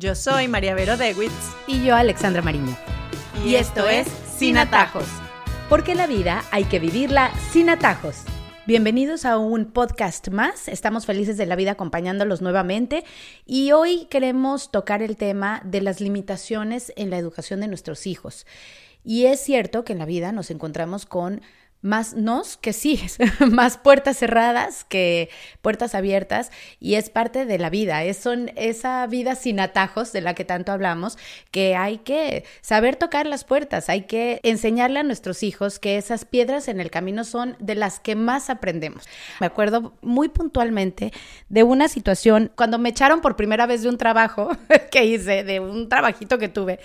Yo soy María Vero Dewitz. Y yo, Alexandra Mariño. Y, esto es Sin Atajos. Porque la vida hay que vivirla sin atajos. Bienvenidos a un podcast más. Estamos felices de la vida acompañándolos nuevamente y hoy queremos tocar el tema de las limitaciones en la educación de nuestros hijos. Y es cierto que en la vida nos encontramos con más nos que sí, más puertas cerradas que puertas abiertas y es parte de la vida, es son esa vida sin atajos de la que tanto hablamos, que hay que saber tocar las puertas, hay que enseñarle a nuestros hijos que esas piedras en el camino son de las que más aprendemos. Me acuerdo muy puntualmente de una situación cuando me echaron por primera vez de un trabajo que hice, de un trabajito que tuve.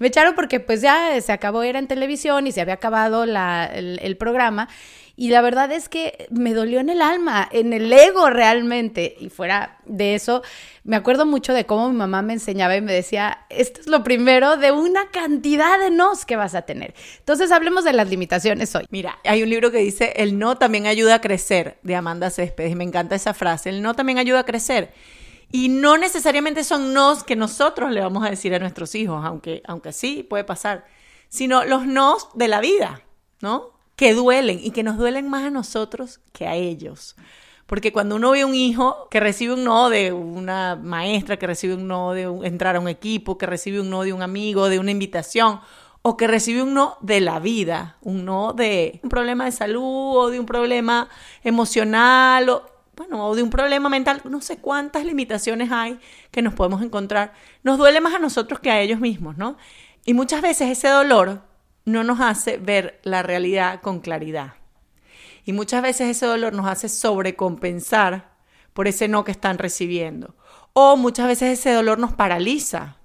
Me echaron porque pues ya se acabó, era en televisión y se había acabado la, el, programa y la verdad es que me dolió en el alma, en el ego realmente. Y fuera de eso, me acuerdo mucho de cómo mi mamá me enseñaba y me decía, esto es lo primero de una cantidad de nos que vas a tener. Entonces hablemos de las limitaciones hoy. Mira, hay un libro que dice, el no también ayuda a crecer, de Amanda Céspedes, me encanta esa frase, el no también ayuda a crecer. Y no necesariamente son nos que nosotros le vamos a decir a nuestros hijos, aunque, aunque sí puede pasar, sino los nos de la vida, ¿no? que duelen y que nos duelen más a nosotros que a ellos. Porque cuando uno ve un hijo que recibe un no de una maestra, que recibe un no de entrar a un equipo, que recibe un no de un amigo, de una invitación, o que recibe un no de la vida, un no de un problema de salud o de un problema emocional o bueno, o de un problema mental, no sé cuántas limitaciones hay que nos podemos encontrar. Nos duele más a nosotros que a ellos mismos, ¿no? Y muchas veces ese dolor no nos hace ver la realidad con claridad. Y muchas veces ese dolor nos hace sobrecompensar por ese no que están recibiendo. O muchas veces ese dolor nos paraliza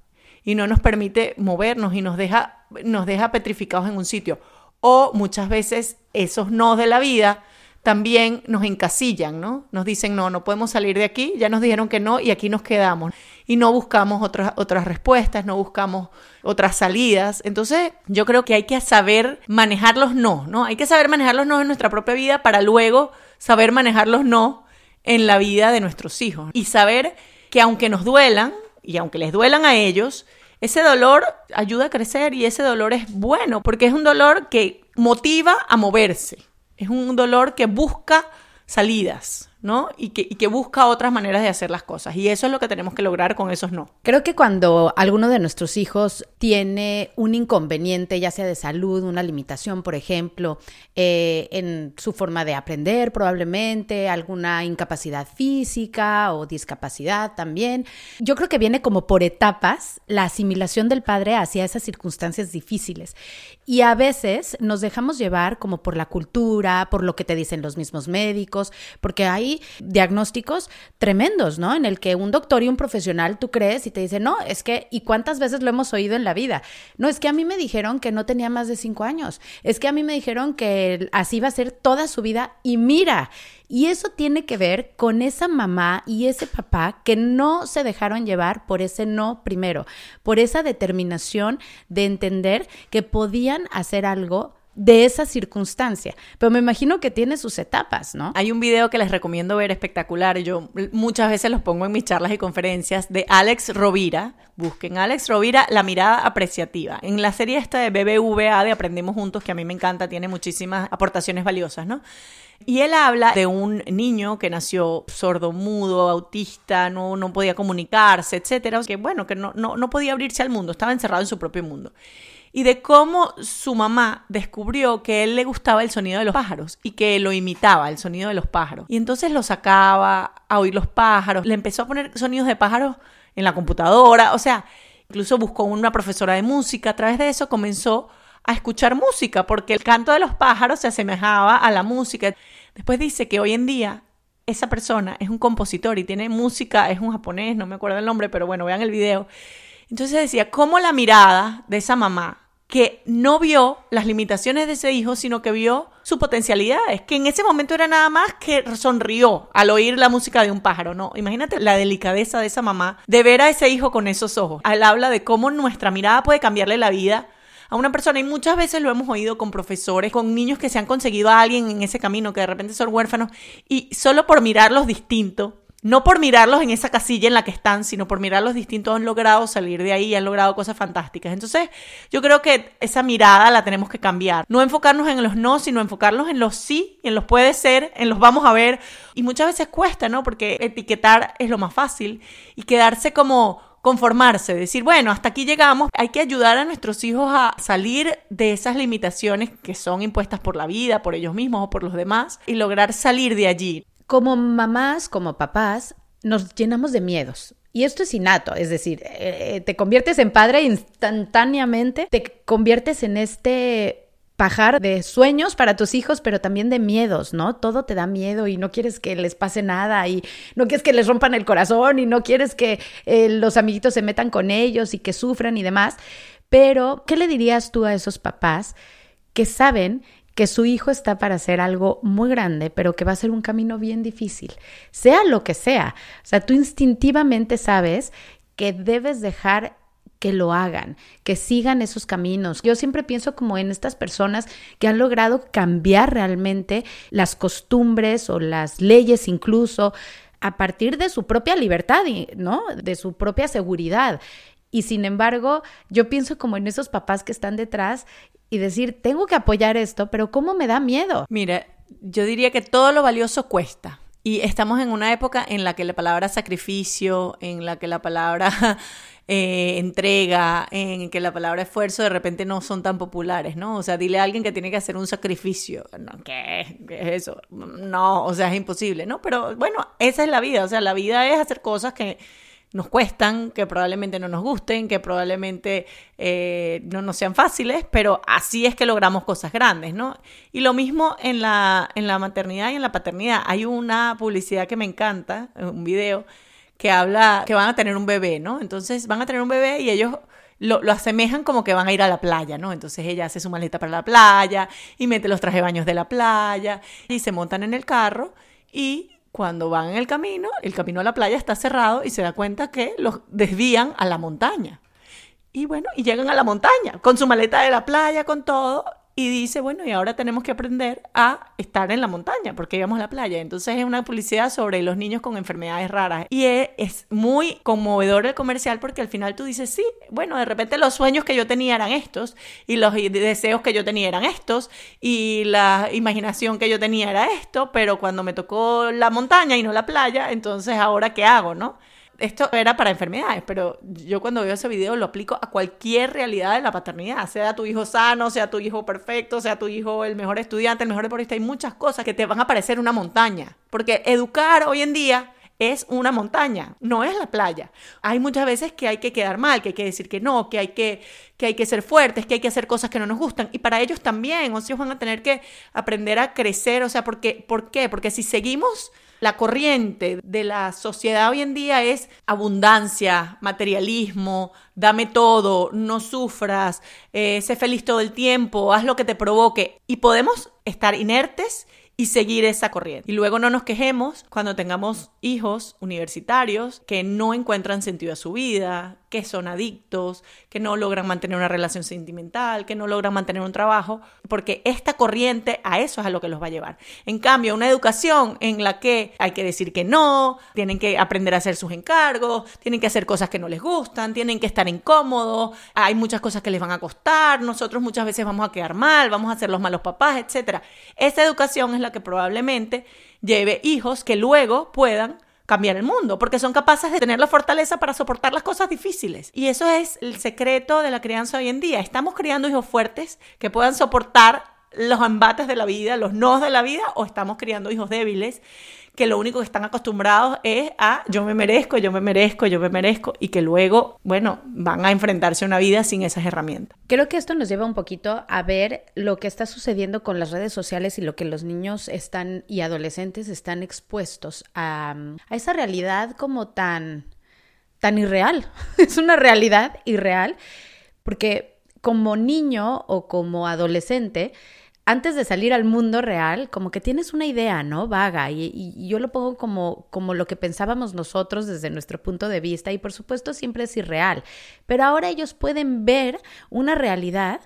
y no nos permite movernos y nos deja, nos deja petrificados en un sitio. O muchas veces esos no de la vida también nos encasillan, ¿no? Nos dicen, no, no podemos salir de aquí, ya nos dijeron que no y aquí nos quedamos. Y no buscamos otras, otras respuestas, no buscamos otras salidas. Entonces, yo creo que hay que saber manejar los no, ¿no? Hay que saber manejar los no en nuestra propia vida para luego saber manejar los no en la vida de nuestros hijos. Y saber que aunque nos duelan, y aunque les duelan a ellos, ese dolor ayuda a crecer y ese dolor es bueno, porque es un dolor que motiva a moverse. Es un dolor que busca salidas, ¿no? Y que, busca otras maneras de hacer las cosas. Y eso es lo que tenemos que lograr con esos no. Creo que cuando alguno de nuestros hijos tiene un inconveniente, ya sea de salud, una limitación, por ejemplo, eh, en su forma de aprender probablemente, alguna incapacidad física o discapacidad también, yo creo que viene como por etapas la asimilación del padre hacia esas circunstancias difíciles. Y a veces nos dejamos llevar como por la cultura, por lo que te dicen los mismos médicos, porque hay diagnósticos tremendos, ¿no? En el que un doctor y un profesional tú crees y te dicen, no, es que, ¿y cuántas veces lo hemos oído en la vida? No, es que a mí me dijeron que no tenía más de cinco años, es que a mí me dijeron que así va a ser toda su vida y mira, y eso tiene que ver con esa mamá y ese papá que no se dejaron llevar por ese no primero, por esa determinación de entender que podían hacer algo de esa circunstancia. Pero me imagino que tiene sus etapas, ¿no? Hay un video que les recomiendo ver espectacular. Yo muchas veces los pongo en mis charlas y conferencias de Alex Rovira. Busquen Alex Rovira, la mirada apreciativa. En la serie esta de BBVA de Aprendemos Juntos, que a mí me encanta, tiene muchísimas aportaciones valiosas, ¿no? Y él habla de un niño que nació sordo, mudo, autista, no, no podía comunicarse, etcétera, que bueno, que no, no, no podía abrirse al mundo, estaba encerrado en su propio mundo y de cómo su mamá descubrió que él le gustaba el sonido de los pájaros y que lo imitaba, el sonido de los pájaros. Y entonces lo sacaba a oír los pájaros, le empezó a poner sonidos de pájaros en la computadora, o sea, incluso buscó una profesora de música, a través de eso comenzó a escuchar música, porque el canto de los pájaros se asemejaba a la música. Después dice que hoy en día esa persona es un compositor y tiene música, es un japonés, no me acuerdo el nombre, pero bueno, vean el video. Entonces decía, cómo la mirada de esa mamá que no vio las limitaciones de ese hijo, sino que vio su potencialidad. Es que en ese momento era nada más que sonrió al oír la música de un pájaro, ¿no? Imagínate la delicadeza de esa mamá de ver a ese hijo con esos ojos. Él habla de cómo nuestra mirada puede cambiarle la vida a una persona y muchas veces lo hemos oído con profesores, con niños que se han conseguido a alguien en ese camino, que de repente son huérfanos y solo por mirarlos distinto no por mirarlos en esa casilla en la que están, sino por mirarlos distintos, han logrado salir de ahí, han logrado cosas fantásticas. Entonces, yo creo que esa mirada la tenemos que cambiar. No enfocarnos en los no, sino enfocarnos en los sí, en los puede ser, en los vamos a ver. Y muchas veces cuesta, ¿no? Porque etiquetar es lo más fácil y quedarse como conformarse, decir, bueno, hasta aquí llegamos, hay que ayudar a nuestros hijos a salir de esas limitaciones que son impuestas por la vida, por ellos mismos o por los demás, y lograr salir de allí. Como mamás, como papás, nos llenamos de miedos. Y esto es innato, es decir, eh, te conviertes en padre instantáneamente, te conviertes en este pajar de sueños para tus hijos, pero también de miedos, ¿no? Todo te da miedo y no quieres que les pase nada y no quieres que les rompan el corazón y no quieres que eh, los amiguitos se metan con ellos y que sufran y demás. Pero, ¿qué le dirías tú a esos papás que saben que su hijo está para hacer algo muy grande, pero que va a ser un camino bien difícil, sea lo que sea? O sea, tú instintivamente sabes que debes dejar que lo hagan, que sigan esos caminos. Yo siempre pienso como en estas personas que han logrado cambiar realmente las costumbres o las leyes incluso a partir de su propia libertad, ¿no? De su propia seguridad. Y sin embargo, yo pienso como en esos papás que están detrás y decir, tengo que apoyar esto, pero ¿cómo me da miedo? Mira, yo diría que todo lo valioso cuesta. Y estamos en una época en la que la palabra sacrificio, en la que la palabra eh, entrega, en que la palabra esfuerzo de repente no son tan populares, ¿no? O sea, dile a alguien que tiene que hacer un sacrificio. ¿qué? ¿Qué es eso? No, o sea, es imposible, ¿no? Pero bueno, esa es la vida. O sea, la vida es hacer cosas que nos cuestan, que probablemente no nos gusten, que probablemente eh, no nos sean fáciles, pero así es que logramos cosas grandes, ¿no? Y lo mismo en la, en la maternidad y en la paternidad. Hay una publicidad que me encanta, un video, que habla que van a tener un bebé, ¿no? Entonces van a tener un bebé y ellos lo, lo, asemejan como que van a ir a la playa, ¿no? Entonces ella hace su maleta para la playa y mete los traje baños de la playa y se montan en el carro y cuando van en el camino, el camino a la playa está cerrado y se da cuenta que los desvían a la montaña. Y bueno, y llegan a la montaña con su maleta de la playa, con todo, y dice, bueno, y ahora tenemos que aprender a estar en la montaña porque íbamos a la playa. Entonces es una publicidad sobre los niños con enfermedades raras. Y es muy conmovedor el comercial porque al final tú dices, sí, bueno, de repente los sueños que yo tenía eran estos y los deseos que yo tenía eran estos y la imaginación que yo tenía era esto, pero cuando me tocó la montaña y no la playa, entonces ahora qué hago, ¿no? Esto era para enfermedades, pero yo cuando veo ese video lo aplico a cualquier realidad de la paternidad, sea tu hijo sano, sea tu hijo perfecto, sea tu hijo el mejor estudiante, el mejor deportista, hay muchas cosas que te van a parecer una montaña, porque educar hoy en día es una montaña, no es la playa. Hay muchas veces que hay que quedar mal, que hay que decir que no, que hay que, que hay que ser fuertes, que hay que hacer cosas que no nos gustan. Y para ellos también, o sea, ellos van a tener que aprender a crecer, o sea, porque, ¿por qué? Porque si seguimos la corriente de la sociedad hoy en día es abundancia, materialismo, dame todo, no sufras, eh, sé feliz todo el tiempo, haz lo que te provoque. Y podemos estar inertes y seguir esa corriente. Y luego no nos quejemos cuando tengamos hijos universitarios que no encuentran sentido a su vida, que son adictos, que no logran mantener una relación sentimental, que no logran mantener un trabajo, porque esta corriente a eso es a lo que los va a llevar. En cambio, una educación en la que hay que decir que no, tienen que aprender a hacer sus encargos, tienen que hacer cosas que no les gustan, tienen que estar incómodos, hay muchas cosas que les van a costar, nosotros muchas veces vamos a quedar mal, vamos a ser los malos papás, etc. Esa educación es la que probablemente lleve hijos que luego puedan cambiar el mundo, porque son capaces de tener la fortaleza para soportar las cosas difíciles. Y eso es el secreto de la crianza hoy en día. Estamos criando hijos fuertes que puedan soportar los embates de la vida, los nos de la vida, o estamos criando hijos débiles que lo único que están acostumbrados es a yo me merezco, yo me merezco, yo me merezco y que luego, bueno, van a enfrentarse a una vida sin esas herramientas. Creo que esto nos lleva un poquito a ver lo que está sucediendo con las redes sociales y lo que los niños están y adolescentes están expuestos a, a esa realidad como tan, tan irreal. es una realidad irreal porque como niño o como adolescente, antes de salir al mundo real, como que tienes una idea, ¿no? Vaga. Y, yo lo pongo como, como lo que pensábamos nosotros desde nuestro punto de vista. Y por supuesto siempre es irreal. Pero ahora ellos pueden ver una realidad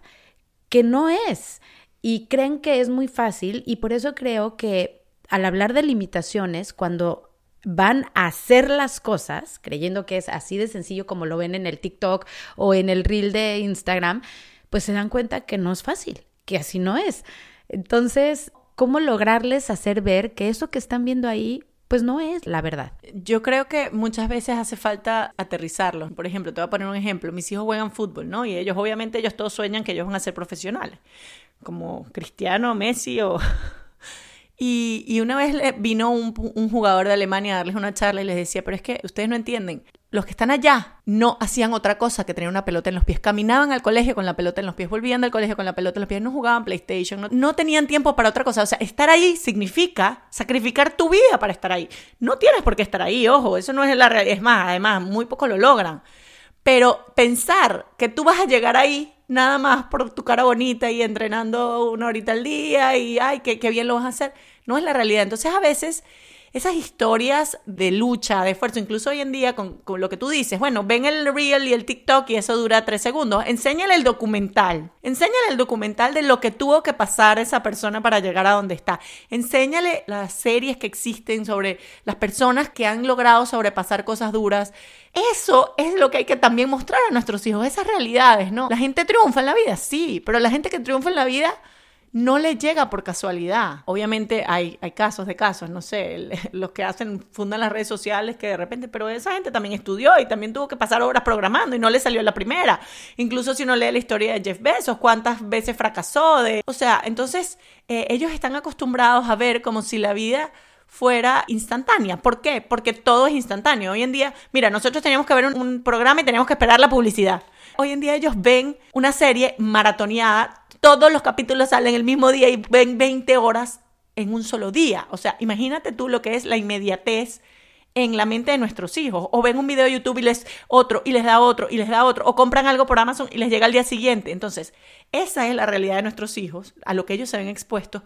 que no es. Y creen que es muy fácil. Y por eso creo que al hablar de limitaciones, cuando van a hacer las cosas creyendo que es así de sencillo como lo ven en el TikTok o en el reel de Instagram, pues se dan cuenta que no es fácil, que así no es. Entonces, ¿cómo lograrles hacer ver que eso que están viendo ahí pues no es la verdad. Yo creo que muchas veces hace falta aterrizarlo. Por ejemplo, te voy a poner un ejemplo. Mis hijos juegan fútbol, ¿no? Y ellos, obviamente, ellos todos sueñan que ellos van a ser profesionales, como Cristiano, Messi o... Y, una vez vino un, un, jugador de Alemania a darles una charla y les decía, pero es que ustedes no entienden, los que están allá no hacían otra cosa que tener una pelota en los pies. Caminaban al colegio con la pelota en los pies, volvían del colegio con la pelota en los pies, no jugaban PlayStation, no, tenían tiempo para otra cosa. O sea, estar ahí significa sacrificar tu vida para estar ahí. No tienes por qué estar ahí, ojo, eso no es la realidad. Es más, además, muy poco lo logran. Pero pensar que tú vas a llegar ahí nada más por tu cara bonita y entrenando una horita al día y, ay, qué, qué bien lo vas a hacer, no es la realidad. Entonces, a veces esas historias de lucha, de esfuerzo, incluso hoy en día con, lo que tú dices, bueno, ven el reel y el TikTok y eso dura tres segundos, enséñale el documental, enséñale el documental de lo que tuvo que pasar esa persona para llegar a donde está, enséñale las series que existen sobre las personas que han logrado sobrepasar cosas duras. Eso es lo que hay que también mostrar a nuestros hijos, esas realidades, ¿no? La gente triunfa en la vida, sí, pero la gente que triunfa en la vida no le llega por casualidad. Obviamente hay, hay casos de casos, no sé, los que hacen, fundan las redes sociales que de repente, pero esa gente también estudió y también tuvo que pasar horas programando y no le salió la primera. Incluso si uno lee la historia de Jeff Bezos, cuántas veces fracasó, de, o sea, entonces eh, ellos están acostumbrados a ver como si la vida fuera instantánea. ¿Por qué? Porque todo es instantáneo. Hoy en día, mira, nosotros teníamos que ver un, un programa y teníamos que esperar la publicidad. Hoy en día ellos ven una serie maratoneada todos los capítulos salen el mismo día y ven 20 horas en un solo día. O sea, imagínate tú lo que es la inmediatez en la mente de nuestros hijos. O ven un video de YouTube y les otro, y les da otro, y les da otro. O compran algo por Amazon y les llega al día siguiente. Entonces, esa es la realidad de nuestros hijos, a lo que ellos se ven expuestos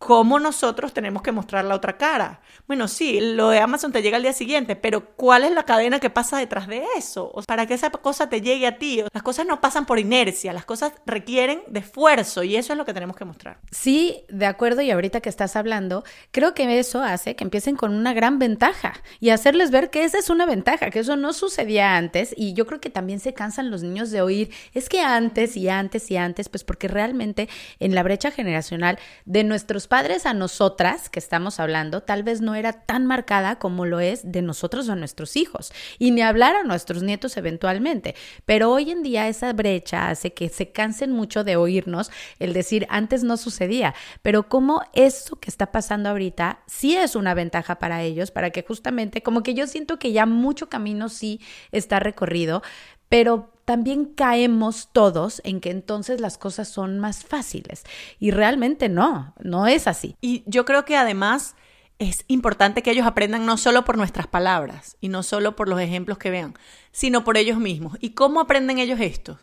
¿Cómo nosotros tenemos que mostrar la otra cara? Bueno, sí, lo de Amazon te llega al día siguiente, pero ¿cuál es la cadena que pasa detrás de eso? para que esa cosa te llegue a ti. Las cosas no pasan por inercia, las cosas requieren de esfuerzo y eso es lo que tenemos que mostrar. Sí, de acuerdo, y ahorita que estás hablando, creo que eso hace que empiecen con una gran ventaja y hacerles ver que esa es una ventaja, que eso no sucedía antes y yo creo que también se cansan los niños de oír, es que antes y antes y antes, pues porque realmente en la brecha generacional de nuestros padres a nosotras, que estamos hablando, tal vez no era tan marcada como lo es de nosotros a nuestros hijos, y ni hablar a nuestros nietos eventualmente. Pero hoy en día esa brecha hace que se cansen mucho de oírnos el decir antes no sucedía, pero como eso que está pasando ahorita sí es una ventaja para ellos, para que justamente, como que yo siento que ya mucho camino sí está recorrido, pero también caemos todos en que entonces las cosas son más fáciles. Y realmente no, no es así. Y yo creo que además es importante que ellos aprendan no solo por nuestras palabras y no solo por los ejemplos que vean, sino por ellos mismos. ¿Y cómo aprenden ellos esto?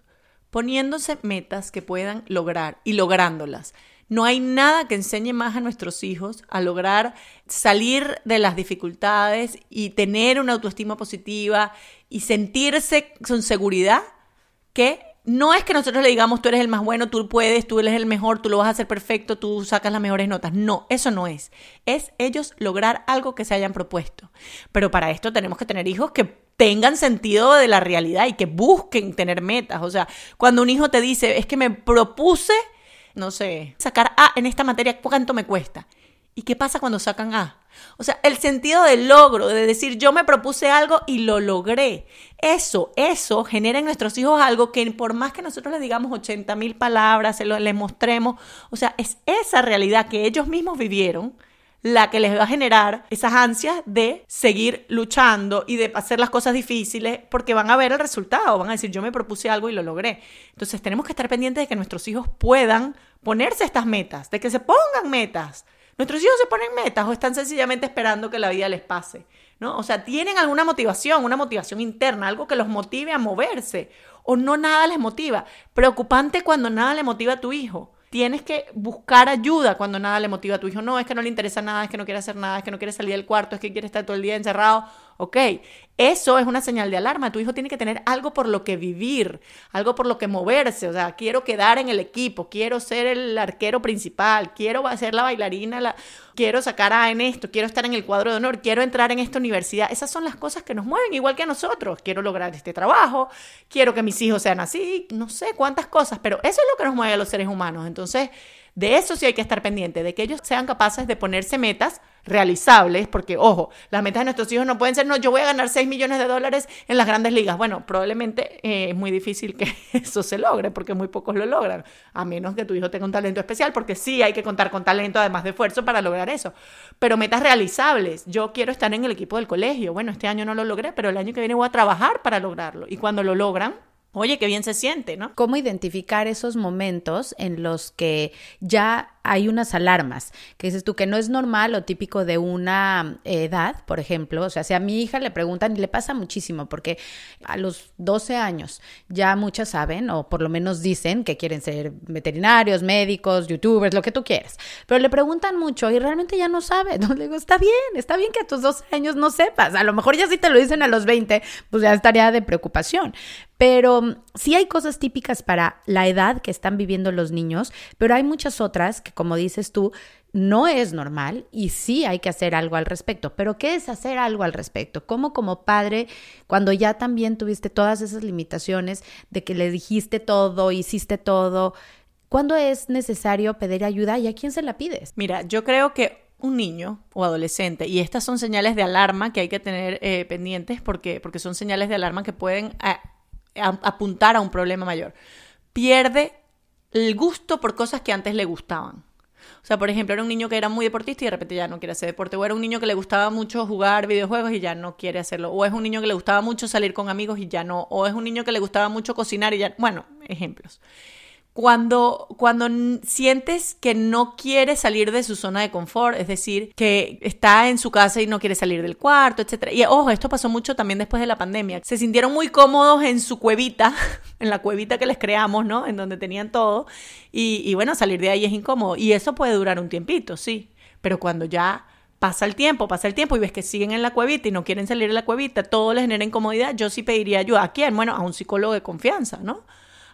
Poniéndose metas que puedan lograr y lográndolas. No hay nada que enseñe más a nuestros hijos a lograr salir de las dificultades y tener una autoestima positiva y sentirse con seguridad que no es que nosotros le digamos tú eres el más bueno, tú puedes, tú eres el mejor, tú lo vas a hacer perfecto, tú sacas las mejores notas. No, eso no es. Es ellos lograr algo que se hayan propuesto. Pero para esto tenemos que tener hijos que tengan sentido de la realidad y que busquen tener metas. O sea, cuando un hijo te dice, es que me propuse, no sé, sacar A en esta materia, ¿cuánto me cuesta? ¿Y qué pasa cuando sacan A? O sea, el sentido del logro, de decir yo me propuse algo y lo logré. Eso, eso genera en nuestros hijos algo que por más que nosotros les digamos 80 mil palabras, se lo, les mostremos, o sea, es esa realidad que ellos mismos vivieron la que les va a generar esas ansias de seguir luchando y de hacer las cosas difíciles porque van a ver el resultado, van a decir yo me propuse algo y lo logré. Entonces tenemos que estar pendientes de que nuestros hijos puedan ponerse estas metas, de que se pongan metas Nuestros hijos se ponen metas o están sencillamente esperando que la vida les pase, ¿no? O sea, tienen alguna motivación, una motivación interna, algo que los motive a moverse o no nada les motiva. Preocupante cuando nada le motiva a tu hijo. Tienes que buscar ayuda cuando nada le motiva a tu hijo. No, es que no le interesa nada, es que no quiere hacer nada, es que no quiere salir del cuarto, es que quiere estar todo el día encerrado. Ok, eso es una señal de alarma. Tu hijo tiene que tener algo por lo que vivir, algo por lo que moverse. O sea, quiero quedar en el equipo, quiero ser el arquero principal, quiero ser la bailarina, la... quiero sacar A en esto, quiero estar en el cuadro de honor, quiero entrar en esta universidad. Esas son las cosas que nos mueven, igual que a nosotros. Quiero lograr este trabajo, quiero que mis hijos sean así, no sé cuántas cosas, pero eso es lo que nos mueve a los seres humanos. Entonces, de eso sí hay que estar pendiente, de que ellos sean capaces de ponerse metas realizables, porque ojo, las metas de nuestros hijos no pueden ser, no, yo voy a ganar 6 millones de dólares en las grandes ligas. Bueno, probablemente eh, es muy difícil que eso se logre, porque muy pocos lo logran, a menos que tu hijo tenga un talento especial, porque sí hay que contar con talento además de esfuerzo para lograr eso. Pero metas realizables, yo quiero estar en el equipo del colegio, bueno, este año no lo logré, pero el año que viene voy a trabajar para lograrlo. Y cuando lo logran, Oye, qué bien se siente, ¿no? ¿Cómo identificar esos momentos en los que ya hay unas alarmas, que dices tú que no es normal o típico de una edad, por ejemplo, o sea, si a mi hija le preguntan y le pasa muchísimo, porque a los 12 años ya muchas saben, o por lo menos dicen que quieren ser veterinarios, médicos, youtubers, lo que tú quieras, pero le preguntan mucho y realmente ya no sabe, ¿no? Le digo, está bien, está bien que a tus 12 años no sepas, a lo mejor ya si te lo dicen a los 20, pues ya estaría de preocupación, pero sí hay cosas típicas para la edad que están viviendo los niños, pero hay muchas otras que como dices tú, no es normal y sí hay que hacer algo al respecto. Pero ¿qué es hacer algo al respecto? ¿Cómo como padre, cuando ya también tuviste todas esas limitaciones de que le dijiste todo, hiciste todo, ¿cuándo es necesario pedir ayuda y a quién se la pides? Mira, yo creo que un niño o adolescente, y estas son señales de alarma que hay que tener eh, pendientes porque, porque son señales de alarma que pueden apuntar a un problema mayor, pierde el gusto por cosas que antes le gustaban. O sea, por ejemplo, era un niño que era muy deportista y de repente ya no quiere hacer deporte. O era un niño que le gustaba mucho jugar videojuegos y ya no quiere hacerlo. O es un niño que le gustaba mucho salir con amigos y ya no. O es un niño que le gustaba mucho cocinar y ya. Bueno, ejemplos cuando, cuando sientes que no quiere salir de su zona de confort, es decir, que está en su casa y no quiere salir del cuarto, etc. Y ojo, esto pasó mucho también después de la pandemia. Se sintieron muy cómodos en su cuevita, en la cuevita que les creamos, ¿no? En donde tenían todo. Y, y bueno, salir de ahí es incómodo. Y eso puede durar un tiempito, sí. Pero cuando ya pasa el tiempo, pasa el tiempo y ves que siguen en la cuevita y no quieren salir de la cuevita, todo les genera incomodidad, yo sí pediría ayuda. ¿A quién? Bueno, a un psicólogo de confianza, ¿no?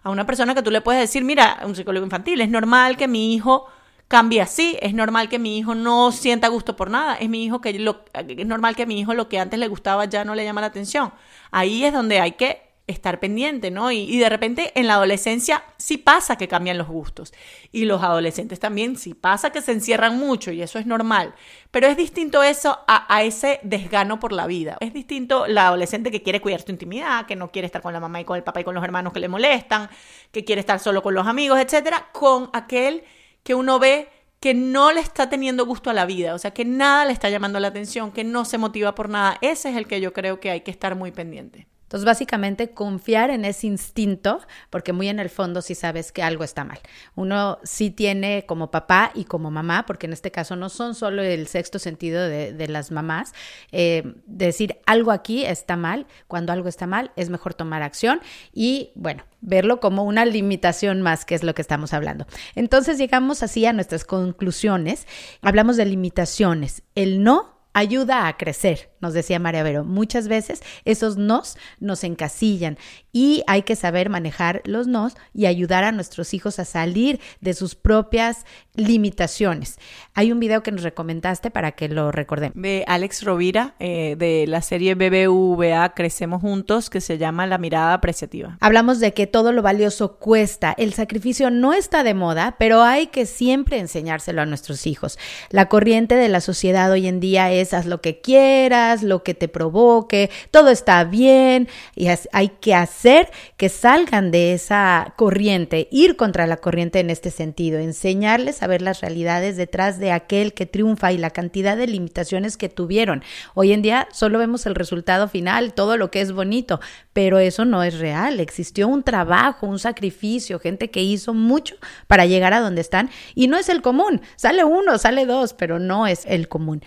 A una persona que tú le puedes decir, mira, un psicólogo infantil, es normal que mi hijo cambie así, es normal que mi hijo no sienta gusto por nada, es mi hijo que lo, es normal que mi hijo lo que antes le gustaba ya no le llama la atención. Ahí es donde hay que estar pendiente, ¿no? Y, de repente en la adolescencia sí pasa que cambian los gustos. Y los adolescentes también sí pasa que se encierran mucho y eso es normal. Pero es distinto eso a, ese desgano por la vida. Es distinto la adolescente que quiere cuidar su intimidad, que no quiere estar con la mamá y con el papá y con los hermanos que le molestan, que quiere estar solo con los amigos, etcétera, con aquel que uno ve que no le está teniendo gusto a la vida, o sea, que nada le está llamando la atención, que no se motiva por nada. Ese es el que yo creo que hay que estar muy pendiente. Entonces, básicamente, confiar en ese instinto, porque muy en el fondo sí sabes que algo está mal. Uno sí tiene como papá y como mamá, porque en este caso no son solo el sexto sentido de, las mamás, eh, decir algo aquí está mal, cuando algo está mal es mejor tomar acción y, bueno, verlo como una limitación más, que es lo que estamos hablando. Entonces llegamos así a nuestras conclusiones. Hablamos de limitaciones. El no ayuda a crecer, nos decía María Vero. Muchas veces esos nos nos encasillan y hay que saber manejar los nos y ayudar a nuestros hijos a salir de sus propias limitaciones. Hay un video que nos recomendaste para que lo recordemos. De Alex Rovira, eh, de la serie BBVA Crecemos Juntos, que se llama La mirada apreciativa. Hablamos de que todo lo valioso cuesta. El sacrificio no está de moda, pero hay que siempre enseñárselo a nuestros hijos. La corriente de la sociedad hoy en día es haz lo que quieras, lo que te provoque, todo está bien y hay que hacer que salgan de esa corriente, ir contra la corriente en este sentido, enseñarles a ver las realidades detrás de aquel que triunfa y la cantidad de limitaciones que tuvieron. Hoy en día solo vemos el resultado final, todo lo que es bonito, pero eso no es real. Existió un trabajo, un sacrificio, gente que hizo mucho para llegar a donde están y no es el común. Sale uno, sale dos, pero no es el común.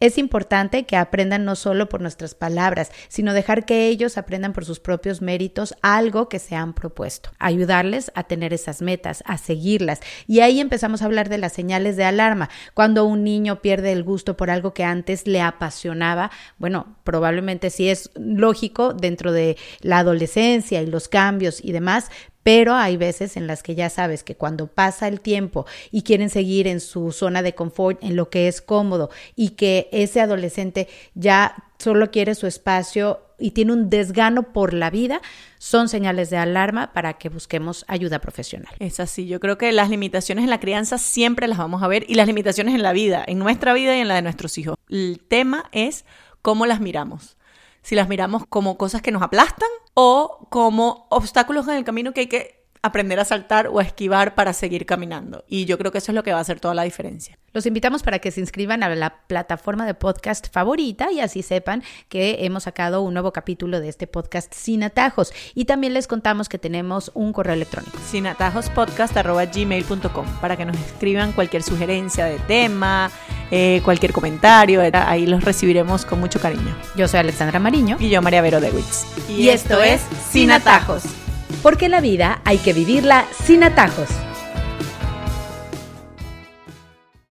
Es importante que aprendan no solo por nuestras palabras, sino dejar que ellos aprendan por sus propios méritos algo que se han propuesto. Ayudarles a tener esas metas, a seguirlas. Y ahí empezamos a hablar de las señales de alarma. Cuando un niño pierde el gusto por algo que antes le apasionaba, bueno, probablemente sí es lógico dentro de la adolescencia y los cambios y demás, pero hay veces en las que ya sabes que cuando pasa el tiempo y quieren seguir en su zona de confort, en lo que es cómodo y que ese adolescente ya solo quiere su espacio y tiene un desgano por la vida, son señales de alarma para que busquemos ayuda profesional. Es así, yo creo que las limitaciones en la crianza siempre las vamos a ver y las limitaciones en la vida, en nuestra vida y en la de nuestros hijos. El tema es cómo las miramos si las miramos como cosas que nos aplastan o como obstáculos en el camino que hay que aprender a saltar o a esquivar para seguir caminando. Y yo creo que eso es lo que va a hacer toda la diferencia. Los invitamos para que se inscriban a la plataforma de podcast favorita y así sepan que hemos sacado un nuevo capítulo de este podcast sin atajos. Y también les contamos que tenemos un correo electrónico. sinatajospodcast.gmail.com para que nos escriban cualquier sugerencia de tema, eh, cualquier comentario. Ahí los recibiremos con mucho cariño. Yo soy Alexandra Mariño. Y yo María Vero Dewitz. Y, esto es Sin Atajos. Porque la vida hay que vivirla sin atajos.